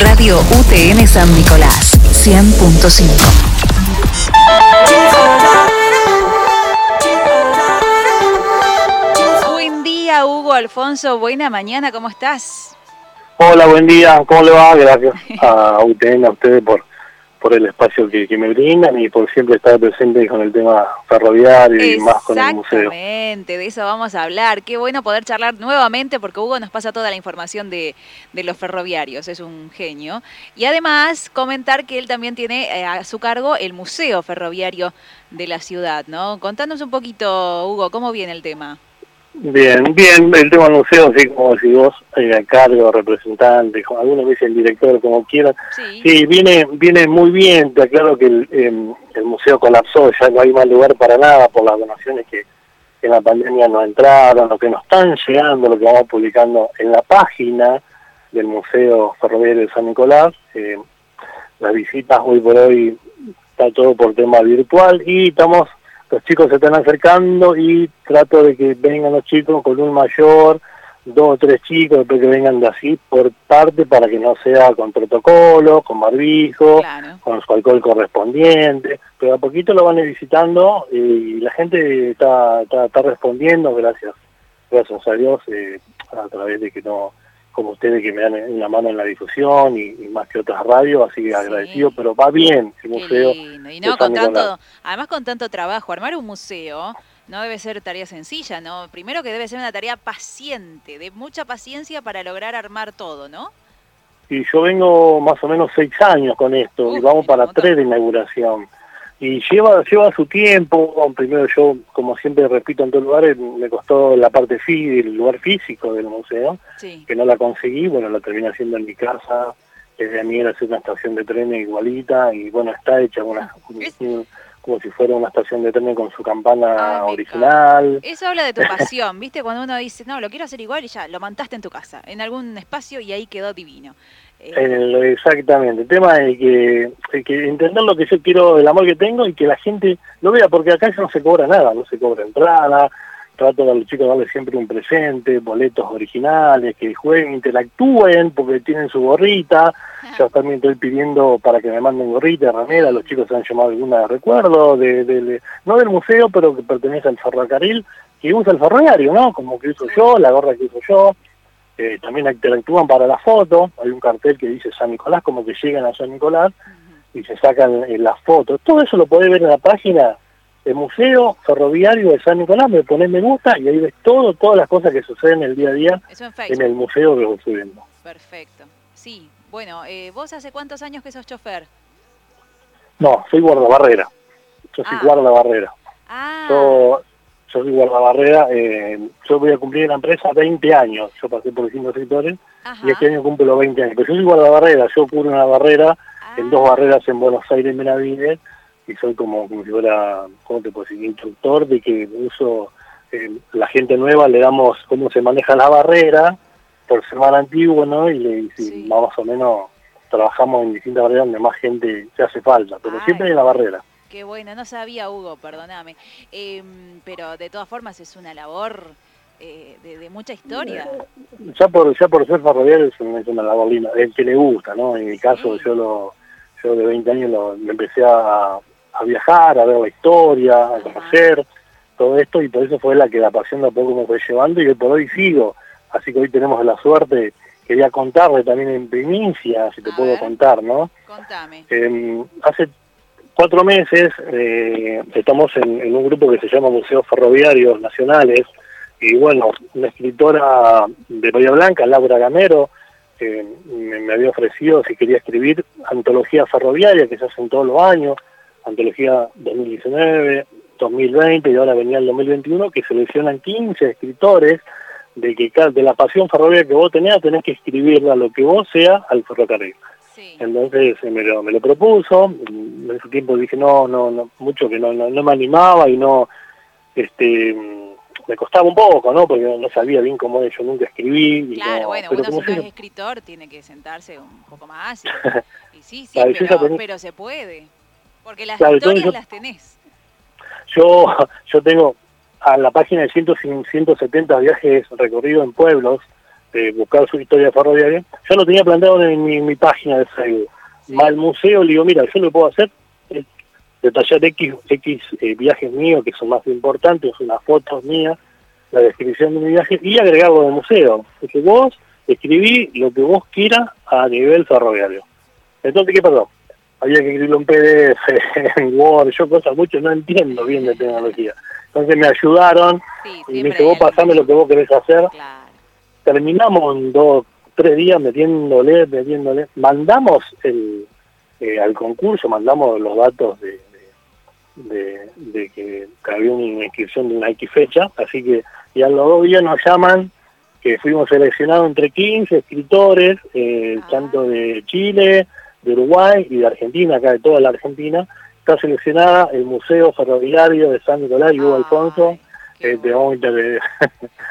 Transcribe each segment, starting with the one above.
Radio UTN San Nicolás, 100.5. Buen día, Hugo Alfonso. Buena mañana, ¿cómo estás? Hola, buen día. ¿Cómo le va? Gracias a UTN, a ustedes por por el espacio que, me brindan y por siempre estar presente con el tema ferroviario y más con el museo. Exactamente, de eso vamos a hablar. Qué bueno poder charlar nuevamente porque Hugo nos pasa toda la información de, de los ferroviarios, es un genio. Y además comentar que él también tiene eh, a su cargo el Museo Ferroviario de la ciudad, ¿no? Contanos un poquito, Hugo, ¿cómo viene el tema? Bien, bien, el tema del museo, así como si vos, eh, cargo, representante, algunos dicen director, como quieran. Sí. viene viene muy bien, te aclaro que em, el, museo colapsó, ya no hay más lugar para nada por las donaciones que, en la pandemia no entraron, lo que nos están llegando, lo que vamos publicando en la página del Museo Ferroviario de San Nicolás. Eh, las visitas hoy por hoy está todo por tema virtual y estamos los chicos se están acercando y trato de que vengan los chicos con un mayor, dos o tres chicos, después que vengan de así por parte para que no sea con protocolo, con barbijo, con su alcohol correspondiente, pero a poquito lo van visitando y la gente está, está, respondiendo, gracias, gracias a Dios, eh, a través de que no como ustedes que me dan una mano en la difusión y, más que otras radios, así que agradecido, pero va bien el museo. Y no, con tanto, además con tanto trabajo, armar un museo no debe ser tarea sencilla, ¿no? Primero que debe ser una tarea paciente, de mucha paciencia para lograr armar todo, ¿no? Y yo vengo más o menos seis años con esto, y vamos para tres de inauguración y lleva lleva su tiempo. Primero yo como siempre repito en todos lugares me costó la parte fí el lugar físico del museo que no la conseguí. Bueno la terminé haciendo en mi casa. Desde a mí era hacer una estación de tren igualita y bueno está hecha una, como si fuera una estación de tren con su campana original. Eso habla de tu pasión viste cuando uno dice no lo quiero hacer igual y ya lo montaste en tu casa en algún espacio y ahí quedó divino. Exactamente, el tema es que, que entender lo que yo quiero, el amor que tengo y que la gente lo vea, porque acá ya no se cobra nada, no se cobra entrada, trato a los chicos de darles siempre un presente, boletos originales, que jueguen, interactúen, porque tienen su gorrita, yo también estoy pidiendo para que me manden gorrita, ramera, los chicos se han llamado alguna de recuerdo, de, no del museo, pero que pertenece al ferrocarril, que usa el ferroviario, ¿no? Como que uso yo, la gorra que uso yo, eh, también interactúan para la foto, hay un cartel que dice San Nicolás, como que llegan a San Nicolás y se sacan eh, las fotos. Todo eso lo podés ver en la página del Museo Ferroviario de San Nicolás, me pones me gusta y ahí ves todo, todas las cosas que suceden el día a día en, el museo que estoy viendo. Perfecto. Sí, bueno, eh, ¿vos hace cuántos años que sos chofer? No, soy guardabarrera. Yo soy ah. guardabarrera. Ah. Yo yo soy guardabarrera, eh, yo voy a cumplir en la empresa 20 años, yo pasé por distintos sectores y este año cumplo los 20 años, pero yo soy guardabarrera, yo cubro una barrera, en dos ah. barreras en Buenos Aires, en Benavides, y soy como, como si fuera, ¿cómo te puedo decir?, instructor de que uso, eh, la gente nueva le damos cómo se maneja la barrera, por ser más antiguo, ¿no? Y, le, más o menos trabajamos en distintas barreras donde más gente se hace falta, pero siempre en la barrera. Qué bueno, no sabía Hugo, perdóname. Em, pero de todas formas es una labor eh, de, mucha historia. Ya por, ya por ser ferroviario es una, labor linda, el que le gusta, ¿no? En mi caso yo lo yo de 20 años lo, empecé a, viajar, a ver la historia, a conocer todo esto y por eso fue la que la pasión de a poco me fue llevando y hoy por hoy sigo. Así que hoy tenemos la suerte, quería contarle también en primicia, si te puedo contar, ¿no? Contame. Em, hace cuatro meses eh, estamos en, un grupo que se llama Museos Ferroviarios Nacionales y bueno, una escritora de Bahía Blanca, Laura Gamero, me, había ofrecido si quería escribir antología ferroviaria que se hacen todos los años, antología 2019, 2020 y ahora venía el 2021, que seleccionan 15 escritores de que de la pasión ferroviaria que vos tenés, tenés que escribirla lo que vos sea al ferrocarril. Entonces eh, me lo, me lo propuso, en ese tiempo dije no, no, no mucho que no, no, me animaba y no, este, me costaba un poco, ¿no? Porque no sabía bien cómo yo nunca escribí. claro, bueno, uno si no es escritor tiene que sentarse un poco más. Y, sí, sí, pero, se puede. Porque las historias las tenés. Yo, yo tengo a la página de 170 viajes recorridos en pueblos, buscar su historia ferroviaria, ya lo tenía planteado en mi, página de Facebook. Mal museo, le digo, mira, yo lo puedo hacer, detallar X, X eh, viajes míos que son más importantes, unas fotos mías, la descripción de mi viaje y agregarlo del museo. que vos escribí lo que vos quieras a nivel ferroviario. Entonces, ¿qué pasó? Había que escribirlo en PDF, en Word, yo cosas mucho no entiendo bien de tecnología. Entonces me ayudaron y me dice, vos pasame lo que vos querés hacer. Terminamos en dos, tres días metiéndole, metiéndole. Mandamos el, eh, al concurso, mandamos los datos de, de, que había una inscripción de una X fecha, así que y a los dos días nos llaman que fuimos seleccionados entre 15 escritores, eh, ah. tanto de Chile, de Uruguay y de Argentina, acá de toda la Argentina, está seleccionada el Museo Ferroviario de San Nicolás y Hugo Alfonso. Qué, eh, bueno.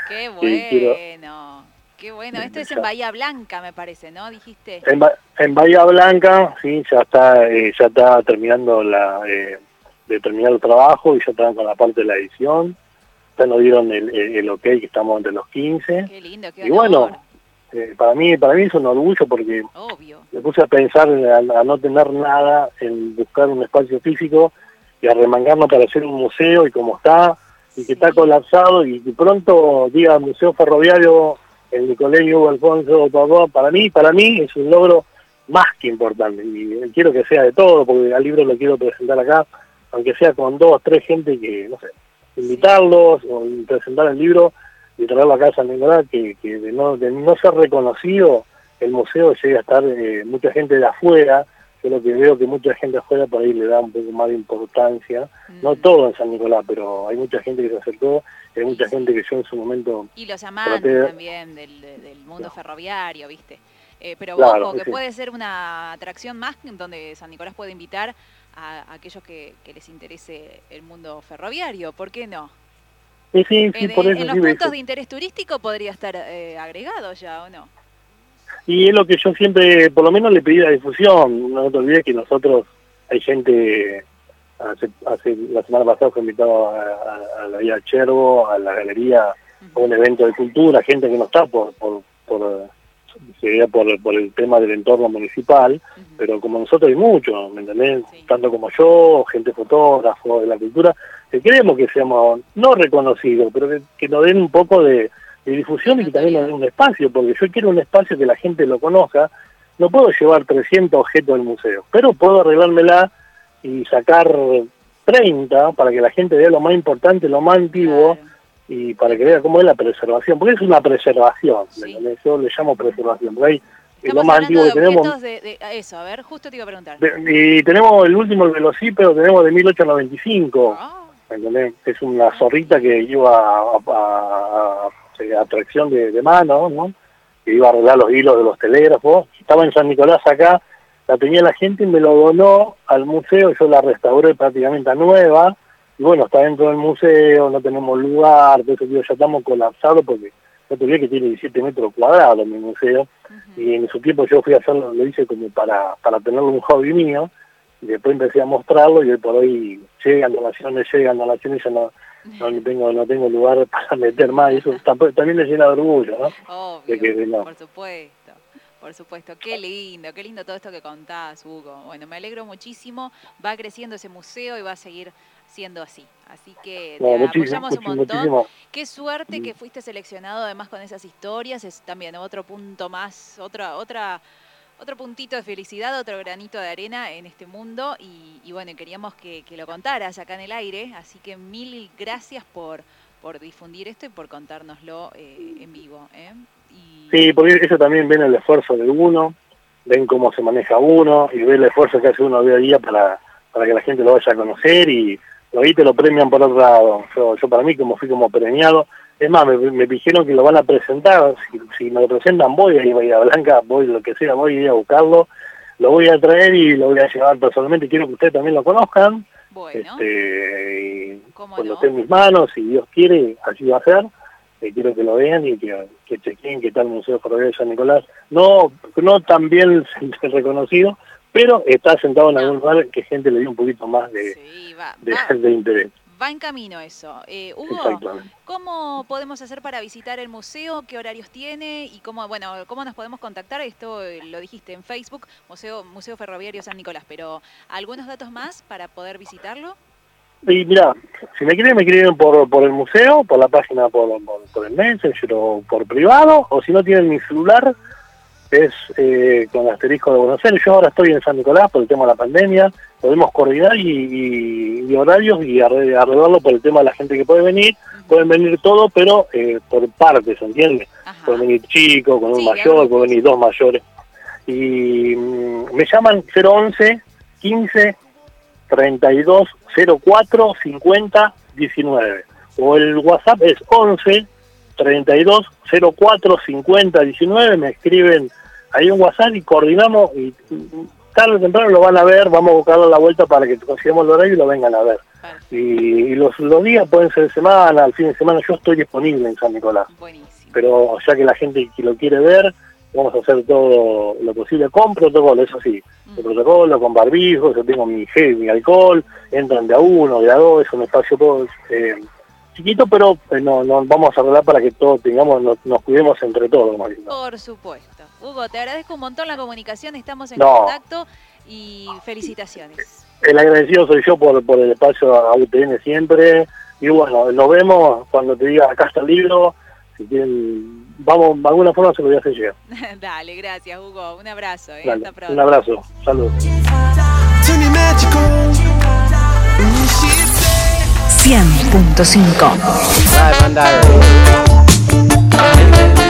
qué bueno. Qué bueno, esto es en Bahía Blanca, me parece, ¿no? Dijiste. En, Bahía Blanca, sí, ya está, eh, ya está terminando la, eh, de terminar el trabajo y ya están con la parte de la edición. Ya nos dieron el, el, ok que estamos entre los 15. Qué lindo, qué Y bueno, eh, para mí para mí es un orgullo porque me puse a pensar a, no tener nada en buscar un espacio físico y a remangarnos para hacer un museo y como está y que está colapsado y que pronto diga Museo Ferroviario el colegio Hugo Alfonso para mí para mí es un logro más que importante y quiero que sea de todo porque al libro lo quiero presentar acá aunque sea con dos, tres gente que, no sé, invitarlos o presentar el libro y traerlo a casa a que, que de, no, de no ser reconocido el museo llega a estar eh, mucha gente de afuera, yo lo que veo que mucha gente afuera por ahí le da un poco más de importancia, no mm. todo en San Nicolás, pero hay mucha gente que se acercó, hay mucha gente que yo en su momento... Y los amantes también del, del mundo ferroviario, ¿viste? Eh, pero claro, que puede ser una atracción más donde San Nicolás puede invitar a, aquellos que, les interese el mundo ferroviario, ¿por qué no? Sí, sí, sí, por eso, en los puntos de interés turístico podría estar eh, agregado ya, ¿o no? Y es lo que yo siempre, por lo menos le pedí la difusión. No te olvides que nosotros, hay gente, hace, hace la semana pasada fue invitado a, la Vía Chervo, a la galería, a un evento de cultura, gente que no está por, por, por sería por, por el tema del entorno municipal, pero como nosotros hay muchos, ¿me entendés? Tanto como yo, gente fotógrafo de la cultura, que queremos que seamos no reconocidos, pero que, nos den un poco de, difusión y que también nos den un espacio, porque yo quiero un espacio que la gente lo conozca. No puedo llevar 300 objetos del museo, pero puedo arreglármela y sacar 30 para que la gente vea lo más importante, lo más antiguo y para que vea cómo es la preservación, porque es una preservación, yo le llamo preservación, porque hay lo más antiguo que tenemos. De, eso, a ver, justo te iba a preguntar. y tenemos el último, el velocípedo, tenemos de 1895, ah. Es una zorrita que iba a, atracción de, de, mano, ¿no? Que iba a arreglar los hilos de los telégrafos. Estaba en San Nicolás acá, la tenía la gente y me lo donó al museo, yo la restauré prácticamente a nueva y bueno, está dentro del museo, no tenemos lugar, entonces ya estamos colapsados porque no tenía que tiene 17 metros cuadrados mi museo, y en su tiempo yo fui a hacerlo, lo hice como para, para tenerlo un hobby mío, y después empecé a mostrarlo y hoy por hoy llegan donaciones, llegan donaciones, y no, no tengo, no tengo lugar para meter más, y eso también le llena de orgullo, ¿no? Obvio, por supuesto. Por supuesto, qué lindo, qué lindo todo esto que contás, Hugo. Bueno, me alegro muchísimo. Va creciendo ese museo y va a seguir siendo así. Así que te apoyamos un montón. Qué suerte que fuiste seleccionado además con esas historias. Es también otro punto más, otra, otra, otro puntito de felicidad, otro granito de arena en este mundo. Y, bueno, queríamos que, lo contaras acá en el aire. Así que mil gracias por, por difundir esto y por contárnoslo eh, en vivo. ¿eh? Sí, porque eso también ven el esfuerzo de uno, ven cómo se maneja uno y ven el esfuerzo que hace uno día a día para, para que la gente lo vaya a conocer y ahí te lo premian por otro lado. Yo, yo para mí, como fui como premiado, es más, me, dijeron que lo van a presentar, si, me lo presentan voy a ir a Blanca, voy lo que sea, voy a ir a buscarlo, lo voy a traer y lo voy a llevar personalmente, quiero que ustedes también lo conozcan, este, cuando esté en mis manos, si Dios quiere, así va a ser, eh, quiero que lo vean y que, que chequen que está el Museo Ferroviario de San Nicolás, no, no tan bien reconocido, pero está sentado en algún lugar que gente le dio un poquito más de, de, interés. Va en camino eso. Eh, Hugo, ¿cómo podemos hacer para visitar el museo? ¿Qué horarios tiene? Y cómo, bueno, cómo nos podemos contactar. Esto eh, lo dijiste en Facebook, Museo, museo Ferroviario San Nicolás, pero ¿algunos datos más para poder visitarlo? Y mira, si me quieren, me escriben por, por el museo, por la página, por, por, el Messenger o por privado, o si no tienen mi celular, es eh, con asterisco de Buenos Aires. Yo ahora estoy en San Nicolás por el tema de la pandemia, podemos coordinar y, horarios y arreglarlo por el tema de la gente que puede venir. Pueden venir todos, pero eh, por partes, ¿entiendes? Pueden venir chicos, con un mayor, pueden venir dos mayores. Y mm, me llaman 011 15 32 04 50 19. O el WhatsApp es 11 32 04 50 19. Me escriben ahí un WhatsApp y coordinamos y tarde o temprano lo van a ver, vamos a buscar la vuelta para que consigamos el horario y lo vengan a ver. Y, los, los, días pueden ser de semana, al fin de semana, yo estoy disponible en San Nicolás. Pero ya que la gente que lo quiere ver, vamos a hacer todo lo posible con protocolo, eso sí, el protocolo, con barbijos, yo tengo mi gel, mi alcohol, entran de a uno, de a dos, es un espacio todo eh, chiquito, pero eh, no, no vamos a arreglar para que todos tengamos, nos, cuidemos entre todos. Por supuesto. Hugo, te agradezco un montón la comunicación, estamos en contacto y felicitaciones. El agradecido soy yo por, por el espacio a UTN siempre. Y bueno, nos vemos cuando te diga acá está el libro. Si quieren, vamos, de alguna forma se lo voy a hacer llegar. Dale, gracias Hugo. Un abrazo. Eh, hasta pronto. Un abrazo. Saludos. 100.5.